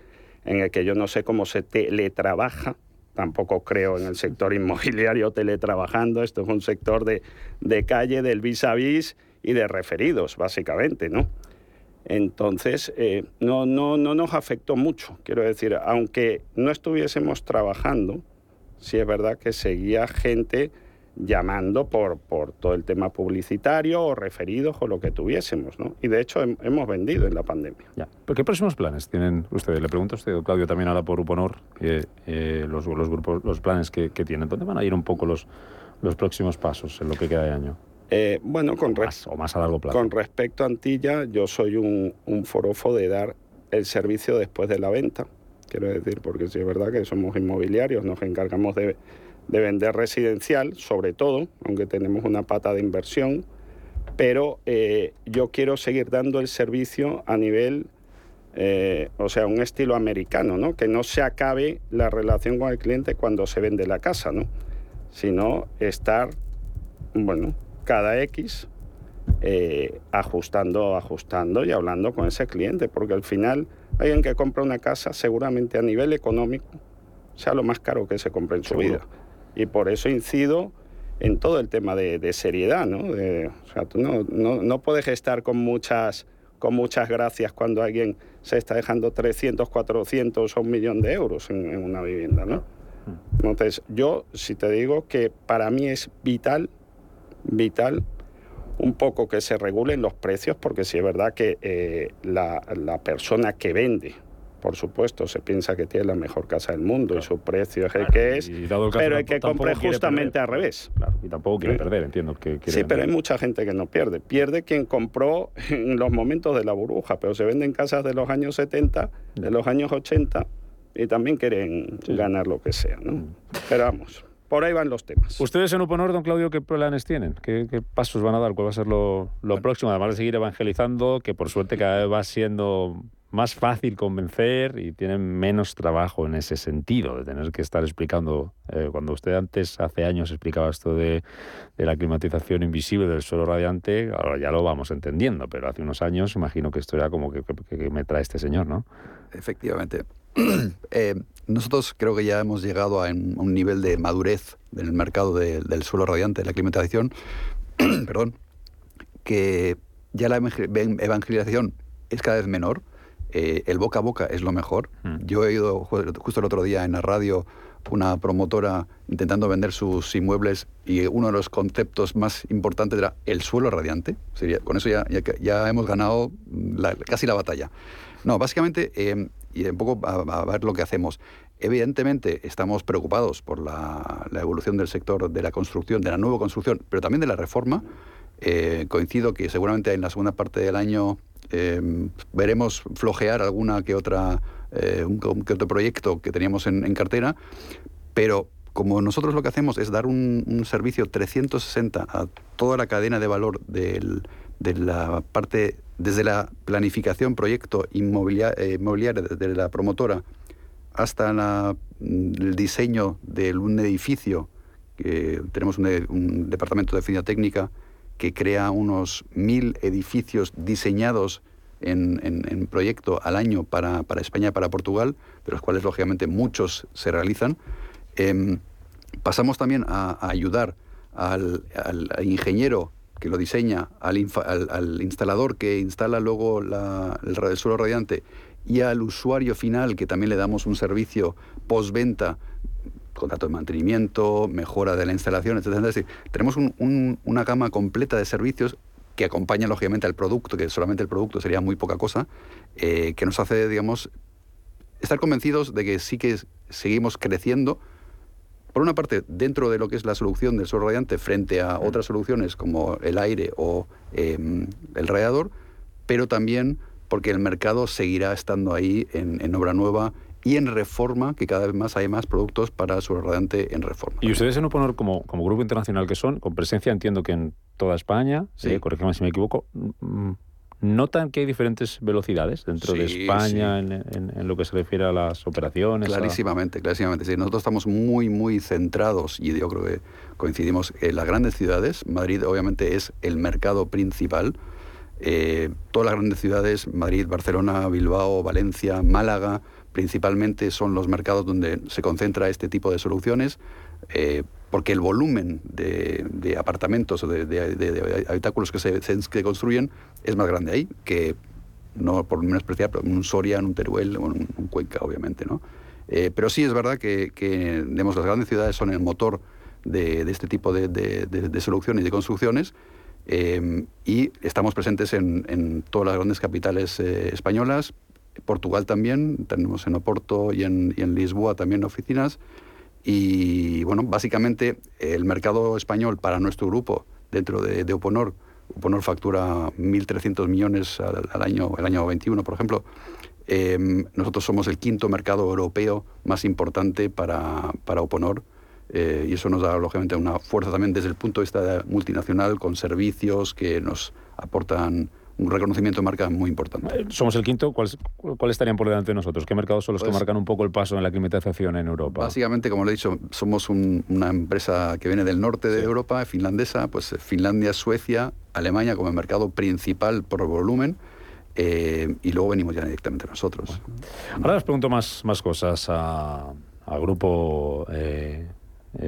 en el que yo no sé cómo se teletrabaja, tampoco creo en el sector inmobiliario teletrabajando, esto es un sector de, de calle, del vis a vis y de referidos, básicamente, ¿no? Entonces, eh, no, no, no nos afectó mucho, quiero decir, aunque no estuviésemos trabajando, sí es verdad que seguía gente llamando por, por todo el tema publicitario o referidos o lo que tuviésemos, ¿no? Y de hecho hemos vendido en la pandemia. Ya. ¿Pero qué próximos planes tienen ustedes? Le pregunto a usted, Claudio, también ahora por Uponor, eh, eh, los, los, grupos, los planes que, que, tienen. ¿Dónde van a ir un poco los, los próximos pasos en lo que queda de año? Eh, bueno, con, más, o más a largo plazo. con respecto a Antilla, yo soy un, un forofo de dar el servicio después de la venta, quiero decir, porque sí es verdad que somos inmobiliarios, nos encargamos de de vender residencial, sobre todo, aunque tenemos una pata de inversión, pero eh, yo quiero seguir dando el servicio a nivel, eh, o sea, un estilo americano, ¿no? Que no se acabe la relación con el cliente cuando se vende la casa, ¿no? Sino estar, bueno, cada X eh, ajustando, ajustando y hablando con ese cliente, porque al final alguien que compra una casa seguramente a nivel económico sea lo más caro que se compre en su vida. Y por eso incido en todo el tema de, seriedad, ¿no? o sea, tú no, no, no, puedes estar con muchas, con muchas gracias cuando alguien se está dejando 300, 400 o un millón de euros en, una vivienda, ¿no? Entonces, yo si te digo que para mí es vital, vital, un poco que se regulen los precios, porque si es verdad que eh, la persona que vende, por supuesto, se piensa que tiene la mejor casa del mundo y su precio es el que es, pero el que compre justamente al revés. Claro, y tampoco quiere perder, entiendo. que Sí, pero hay mucha gente que no pierde. Pierde quien compró en los momentos de la burbuja, pero se venden casas de los años 70, de los años 80 y también quieren ganar lo que sea. ¿no? Mm. Pero vamos. Por ahí van los temas. ¿Ustedes en Uponor, don Claudio, qué planes tienen? ¿Qué, qué pasos van a dar? ¿Cuál va a ser lo, lo próximo? Además de seguir evangelizando, que por suerte cada vez va siendo más fácil convencer y tienen menos trabajo en ese sentido, de tener que estar explicando. Eh, cuando usted antes, hace años, explicaba esto de, de, la climatización invisible del suelo radiante, ahora ya lo vamos entendiendo, pero hace unos años imagino que esto era como que, me trae este señor, ¿no? Efectivamente. eh, nosotros creo que ya hemos llegado a un nivel de madurez en el mercado de, del suelo radiante, de la climatización, perdón, que ya la evangelización es cada vez menor eh, el boca a boca es lo mejor. Mm. Yo he ido justo el otro día en la radio una promotora intentando vender sus inmuebles y uno de los conceptos más importantes era el suelo radiante. Sería, con eso ya, ya, hemos ganado casi la batalla. No, básicamente, eh, y un poco a, ver lo que hacemos. Evidentemente estamos preocupados por la, la, evolución del sector de la construcción, de la nueva construcción, pero también de la reforma. Eh, coincido que seguramente en la segunda parte del año Em, veremos flojear alguna que otra, eh, que otro proyecto que teníamos en, cartera, pero como nosotros lo que hacemos es dar un, servicio 360 a toda la cadena de valor de la parte, desde la planificación, proyecto inmobiliario, de la promotora, hasta la, el diseño de un edificio, que tenemos un, un departamento de oficina técnica, que crea unos mil edificios diseñados en, proyecto al año para, España y para Portugal, de los cuales lógicamente muchos se realizan. Em, pasamos también a, ayudar al, ingeniero que lo diseña, al, instalador que instala luego el, suelo radiante y al usuario final que también le damos un servicio postventa contrato de mantenimiento, mejora de la instalación, etc. Es decir, tenemos una gama completa de servicios que acompañan lógicamente al producto, que solamente el producto sería muy poca cosa, eh, que nos hace, digamos, estar convencidos de que sí que seguimos creciendo, por una parte, dentro de lo que es la solución del suelo radiante frente a otras soluciones como el aire o em, el radiador, pero también porque el mercado seguirá estando ahí en, en obra nueva y en reforma, que cada vez más hay más productos para su en reforma. Y ustedes en Uponor, como, como grupo internacional que son, con presencia entiendo que en toda España, sí. eh, si me equivoco, mm, ¿notan que hay diferentes velocidades dentro de España en, lo que se refiere a las operaciones? Clarísimamente, clarísimamente. Sí, nosotros estamos muy, muy centrados y yo creo que coincidimos en las grandes ciudades. Madrid obviamente es el mercado principal. Eh, todas las grandes ciudades, Madrid, Barcelona, Bilbao, Valencia, Málaga, principalmente son los mercados donde se concentra este tipo de soluciones, eh, porque el volumen de, apartamentos o de, habitáculos que se, construyen es más grande ahí que, no por menos especial, pero en un Soria, en un Teruel o en un, Cuenca, obviamente. ¿no? Eh, pero sí es verdad que, que las grandes ciudades son el motor de, este tipo de, soluciones y de construcciones Em, y estamos presentes en, todas las grandes capitales eh, españolas, Portugal también, tenemos en Oporto y en, Lisboa también oficinas. Y bueno, básicamente el mercado español para nuestro grupo dentro de, de Uponor, Uponor factura 1.300 millones al, año, el año 21, por ejemplo. Em, nosotros somos el quinto mercado europeo más importante para, para eh, y eso nos da, lógicamente, una fuerza también desde el punto de vista multinacional, con servicios que nos aportan un reconocimiento de marca muy importante. Eh, somos el quinto. ¿Cuáles, estarían por delante de nosotros? ¿Qué mercados son los que pues marcan un poco el paso en la climatización en Europa? Básicamente, como le he dicho, somos una empresa que viene del norte de Europa, finlandesa, pues Finlandia, Suecia, Alemania como el mercado principal por volumen. Eh, y luego venimos ya directamente nosotros. Ahora les pregunto más, más cosas al grupo eh,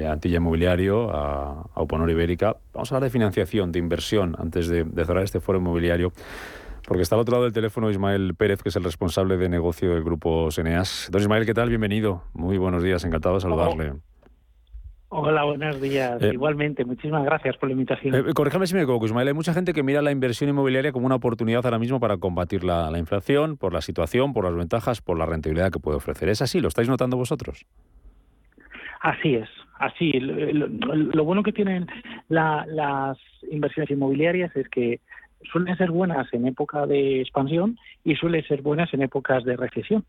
Antilla Inmobiliario, a, a Uponor Ibérica. Vamos a hablar de financiación, de inversión, antes de, cerrar este foro inmobiliario. Porque está al otro lado del teléfono Ismael Pérez, que es el responsable de negocio del grupo Seneas. Don Ismael, ¿qué tal? Bienvenido. Muy buenos días, encantado de saludarle. Hola, buenos días. Eh, Igualmente, muchísimas gracias por la invitación. Eh, corríjame si me equivoco, Ismael. Hay mucha gente que mira la inversión inmobiliaria como una oportunidad ahora mismo para combatir la, la inflación, por la situación, por las ventajas, por la rentabilidad que puede ofrecer. ¿Es así? ¿Lo estáis notando vosotros? Así es, así. Lo, bueno que tienen las inversiones inmobiliarias es que suelen ser buenas en época de expansión y suelen ser buenas en épocas de recesión.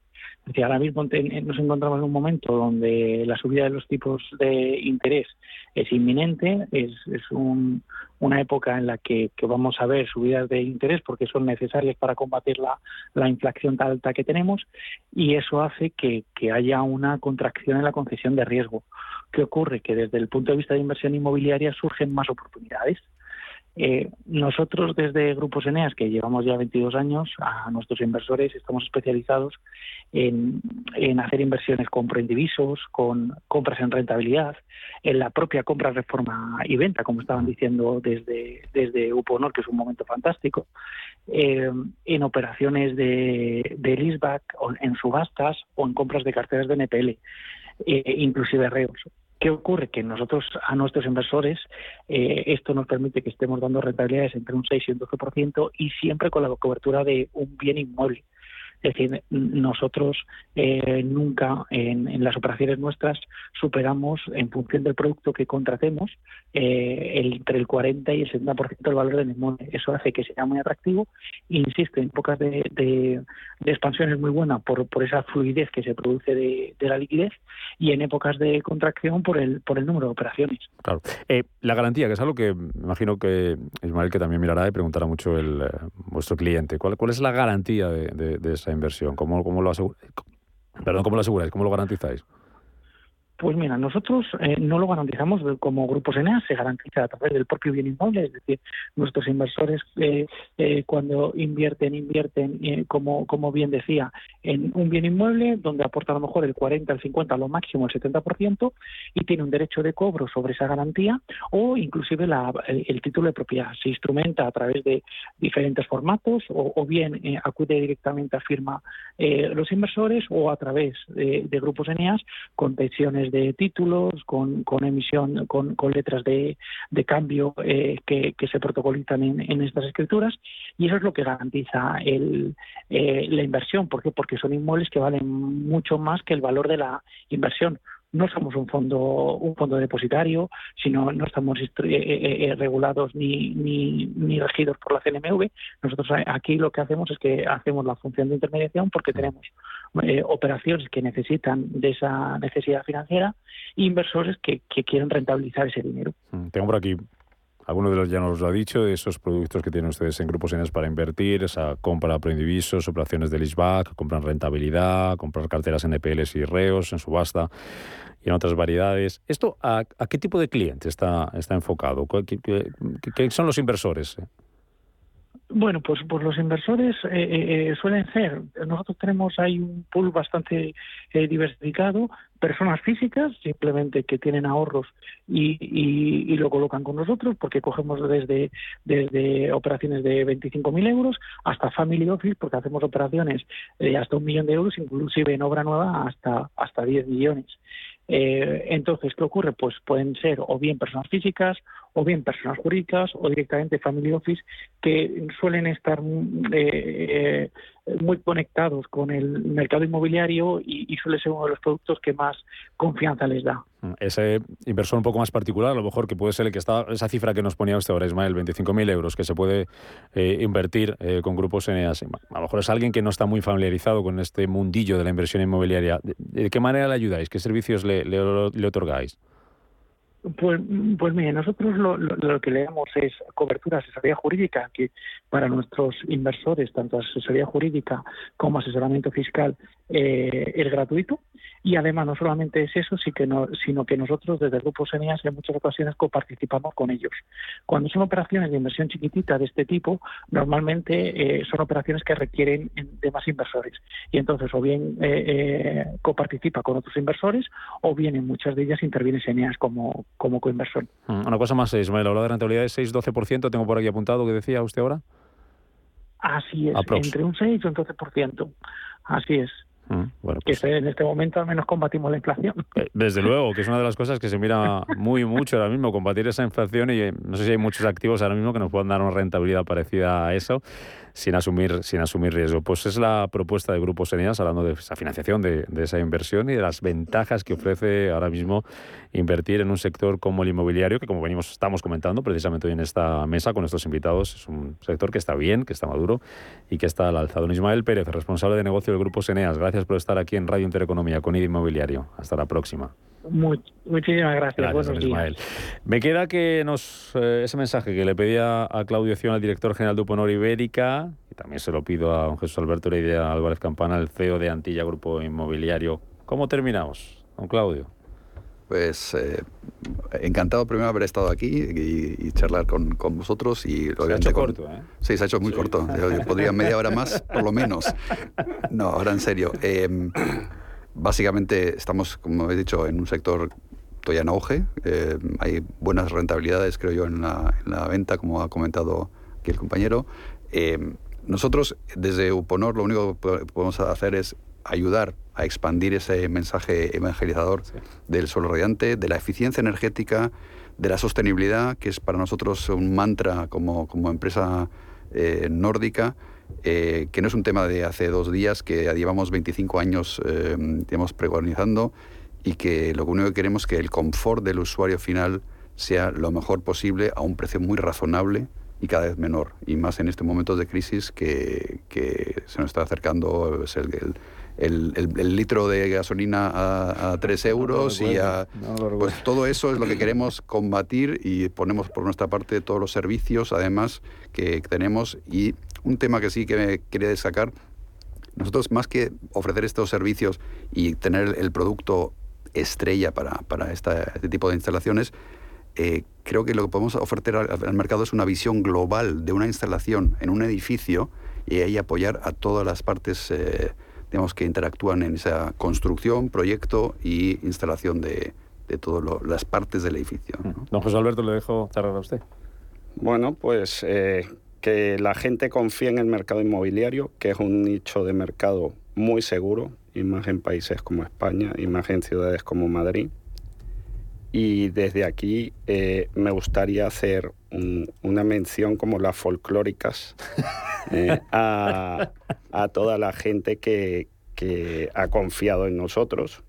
Es ahora mismo nos encontramos en un momento donde la subida de los tipos de interés es inminente, es, una época en la que, vamos a ver subidas de interés porque son necesarias para combatir la, inflación tan alta que tenemos y eso hace que, que haya una contracción en la concesión de riesgo. ¿Qué ocurre? Que desde el punto de vista de inversión inmobiliaria surgen más oportunidades. Eh, nosotros desde Grupos Eneas, que llevamos ya 22 años, a nuestros inversores estamos especializados en, hacer inversiones con preindivisos, con compras en rentabilidad, en la propia compra, reforma y venta, como estaban diciendo desde, desde Uponor, que es un momento fantástico, eh, en operaciones de, de leaseback, en subastas o en compras de carteras de NPL, eh, inclusive reos. ¿Qué ocurre? Que nosotros, a nuestros inversores, eh, esto nos permite que estemos dando rentabilidades entre un 6 y un 12% y siempre con la cobertura de un bien inmueble. Es decir, nosotros eh, nunca en, las operaciones nuestras superamos, en función del producto que contratemos, eh, entre el 40 y el 70% del valor del inmueble. Eso hace que sea muy atractivo. Insisto, en épocas de, expansión es muy buena por, esa fluidez que se produce de, la liquidez y en épocas de contracción por el, por el número de operaciones. Claro. Eh, la garantía, que es algo que me imagino que Ismael que también mirará y preguntará mucho el, vuestro cliente. ¿Cuál, ¿Cuál es la garantía de esa inversión? ¿Cómo, cómo lo Perdón, ¿cómo lo aseguráis? ¿Cómo lo garantizáis? Pues mira, nosotros eh, no lo garantizamos como grupos Eneas, se garantiza a través del propio bien inmueble, es decir, nuestros inversores eh, eh, cuando invierten, invierten, como, como bien decía, en un bien inmueble donde aporta a lo mejor el 40, el 50, lo máximo el 70% y tiene un derecho de cobro sobre esa garantía o inclusive el, título de propiedad. Se instrumenta a través de diferentes formatos o, bien acude directamente a firma los inversores o a través de, de grupos Eneas con pensiones de títulos, con, emisión, con, letras de, cambio eh, que, se protocolizan en, estas escrituras y eso es lo que garantiza el, eh, la inversión. ¿Por qué? Porque son inmuebles que valen mucho más que el valor de la inversión no somos un fondo un fondo depositario, sino no estamos eh, eh, eh, regulados ni, ni, ni, regidos por la CNMV. Nosotros aquí lo que hacemos es que hacemos la función de intermediación porque tenemos operaciones que necesitan de esa necesidad financiera e inversores que, que quieren rentabilizar ese dinero. Mm, tengo por aquí Alguno de los ya nos lo ha dicho, esos productos que tienen ustedes en grupos Enes para invertir, esa compra por indivisos, operaciones de leaseback, comprar rentabilidad, comprar carteras NPLs y reos en subasta y en otras variedades. ¿Esto a, qué tipo de cliente está, está enfocado? ¿Qué, son los inversores? Bueno, pues, pues los inversores eh, eh, eh, suelen ser, nosotros tenemos ahí un pool bastante diversificado, personas físicas simplemente que tienen ahorros y, y, lo colocan con nosotros porque cogemos desde, desde operaciones de 25.000 euros hasta family office porque hacemos operaciones de hasta un millón de euros, inclusive en obra nueva hasta, hasta 10 millones. Eh, entonces, ¿qué ocurre? Pues pueden ser o bien personas físicas, o bien personas jurídicas, o directamente family office, que suelen estar mm, eh, eh, muy conectados con el mercado inmobiliario y, suele ser uno de los productos que más confianza les da. Mm, ese inversor un poco más particular, a lo mejor que puede ser el que está, esa cifra que nos ponía usted ahora, Ismael, 25.000 euros, que se puede invertir con grupos Eneas. A lo mejor es alguien que no está muy familiarizado con este mundillo de la inversión inmobiliaria. ¿De, qué manera le ayudáis? ¿Qué servicios le, otorgáis? Pues, pues mire, nosotros lo, lo, que le damos es cobertura, asesoría jurídica, que para nuestros inversores, tanto asesoría jurídica como asesoramiento fiscal, eh, es gratuito. Y además no solamente es eso, sino que nosotros desde el Grupo en muchas ocasiones coparticipamos con ellos. Cuando son operaciones de inversión chiquitita de este tipo, normalmente eh, son operaciones que requieren de más inversores. Y entonces o bien eh, eh, coparticipa con otros inversores o bien en muchas de ellas interviene Senias como, como coinversor. Mm, una cosa más, Ismael, habla de rentabilidad de 6-12%, tengo por aquí apuntado, que decía usted ahora? Así es, entre un 6 y un 12%. Así es. Mm, bueno, pues, que en este momento al menos combatimos la inflación. Eh, desde luego, que es una de las cosas que se mira muy mucho ahora mismo, combatir esa inflación y eh, no sé si hay muchos activos ahora mismo que nos puedan dar una rentabilidad parecida a eso sin asumir, sin asumir riesgo. Pues es la propuesta de Grupo Eneas, hablando de esa financiación, de, esa inversión y de las ventajas que ofrece ahora mismo invertir en un sector como el inmobiliario, que como venimos, estamos comentando precisamente hoy en esta mesa con nuestros invitados, es un sector que está bien, que está maduro y que está al alza. Don Ismael Pérez, responsable de negocio del Grupo Eneas, gracias por estar aquí en Radio Intereconomía con ID Inmobiliario. Hasta la próxima muchísimas gracias. Buenos días. Me queda que nos eh, ese mensaje que le pedía a Claudio Cion, al director general de Uponor Ibérica, y también se lo pido a don Jesús Alberto Heredia Álvarez Campana, el CEO de Antilla Grupo Inmobiliario. ¿Cómo terminamos, don Claudio? Pues eh, encantado primero de haber estado aquí y, charlar con, con, vosotros. Y se ha hecho corto, ¿eh? Sí, se ha hecho muy corto. Yo, podría media hora más, por lo menos. No, ahora en serio. Eh, Básicamente estamos, como he dicho, en un sector todavía en auge. Eh, hay buenas rentabilidades, creo yo, en la, venta, como ha comentado aquí el compañero. Eh, nosotros, desde Uponor, lo único que podemos hacer es ayudar a expandir ese mensaje evangelizador del suelo radiante, de la eficiencia energética, de la sostenibilidad, que es para nosotros un mantra como, como empresa eh, nórdica. Eh, que no es un tema de hace dos días, que llevamos 25 años eh, digamos, pregonizando y que lo único que queremos es que el confort del usuario final sea lo mejor posible a un precio muy razonable y cada vez menor. Y más en este momento de crisis que, se nos está acercando el, el, litro de gasolina a, a 3 euros y a, pues todo eso es lo que queremos combatir y ponemos por nuestra parte todos los servicios además que tenemos y un tema que sí que me quería destacar, nosotros más que ofrecer estos servicios y tener el producto estrella para, para este tipo de instalaciones, eh, creo que lo que podemos ofrecer al, mercado es una visión global de una instalación en un edificio y ahí apoyar a todas las partes eh, digamos, que interactúan en esa construcción, proyecto y instalación de, de todas las partes del edificio. Don José Alberto, le dejo cerrar a usted. Bueno, pues eh, que la gente confíe en el mercado inmobiliario, que es un nicho de mercado muy seguro, y más en países como España, y más en ciudades como Madrid. Y desde aquí eh, me gustaría hacer una mención como las folclóricas eh, a, toda la gente que, que ha confiado en nosotros,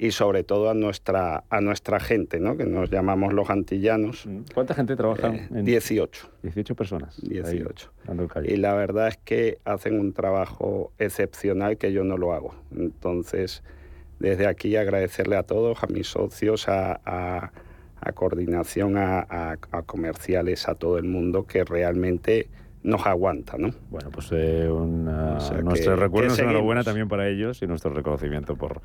y sobre todo a nuestra, a nuestra gente, ¿no? que nos llamamos los antillanos. Mm. ¿Cuánta gente trabaja? Eh, en 18. 18 personas. 18. y la verdad es que hacen un trabajo excepcional que yo no lo hago. Entonces, desde aquí agradecerle a todos, a mis socios, a, a, coordinación, a, a comerciales, a todo el mundo que realmente nos aguanta, ¿no? Bueno, pues eh, nuestro recuerdo es enhorabuena también para ellos y nuestro reconocimiento por,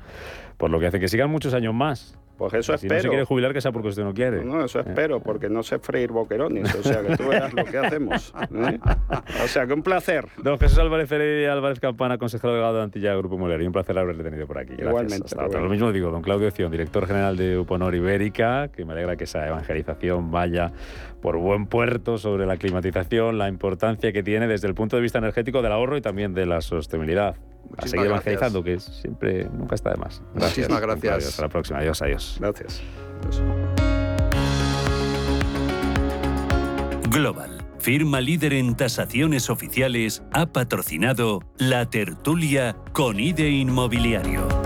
por lo que hace. Que sigan muchos años más Pues eso si espero. no se quiere jubilar, que sea porque usted no quiere. No, eso Eh. espero, porque no sé freír boquerones, o sea que tú verás lo que hacemos. ¿eh? O sea que un placer. Don Jesús Álvarez Heredia Álvarez Campana, consejero delegado de Antilla Grupo Inmobiliario. Un placer haberle tenido por aquí. Gracias. Igualmente, Hasta. Lo mismo digo, don Claudio Cion, director general de Uponor Ibérica, que me alegra que esa evangelización vaya por buen puerto sobre la climatización, la importancia que tiene desde el punto de vista energético del ahorro y también de la sostenibilidad. A seguir gracias. evangelizando, que siempre nunca está de más. Muchísimas gracias. Hasta la próxima. Adiós, adiós. Gracias. Global, firma líder en tasaciones oficiales, ha patrocinado la tertulia con IDE Inmobiliario.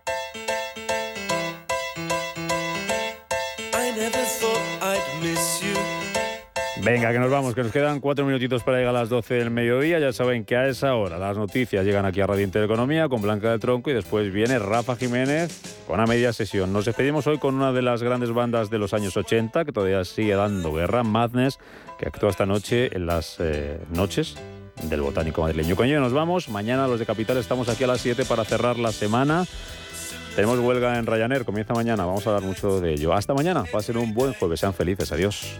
Venga, que nos vamos, que nos quedan cuatro minutitos para llegar a las 12 del mediodía. Ya saben que a esa hora las noticias llegan aquí a Radio Intereconomía con Blanca del Tronco y después viene Rafa Jiménez con una media sesión. Nos despedimos hoy con una de las grandes bandas de los años 80 que todavía sigue dando guerra, Madness, que actúa esta noche en las eh, noches del Botánico Madrileño. Con ello nos vamos. Mañana los de Capital estamos aquí a las 7 para cerrar la semana. Tenemos huelga en Ryanair, comienza mañana, vamos a dar mucho de ello. Hasta mañana, pasen un buen jueves, sean felices, adiós.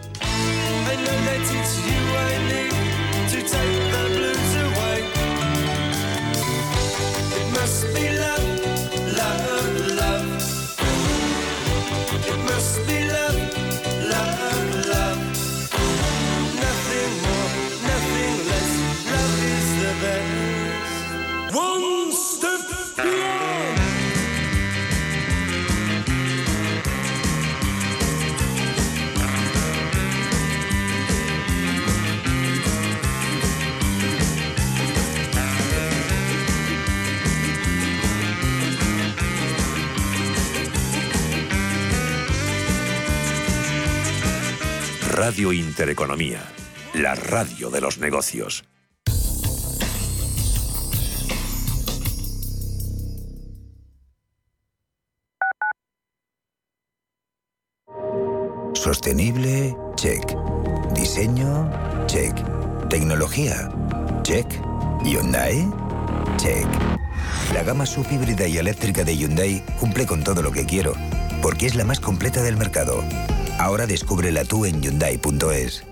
Radio Intereconomía, la radio de los negocios. Sostenible, check. Diseño, check. Tecnología, check. Hyundai, check. La gama subhíbrida y eléctrica de Hyundai cumple con todo lo que quiero, porque es la más completa del mercado. Ahora descúbrela tú en Hyundai.es.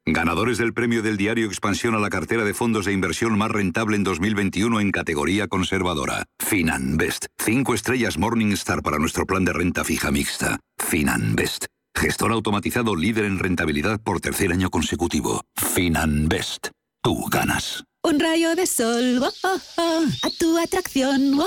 ganadores del premio del diario Expansión a la cartera de fondos de inversión más rentable en 2021 en categoría conservadora. Finanbest, cinco estrellas Morningstar para nuestro plan de renta fija mixta. Finanbest, gestor automatizado líder en rentabilidad por tercer año consecutivo. Finanbest, tú ganas. Un rayo de sol, a tu atracción.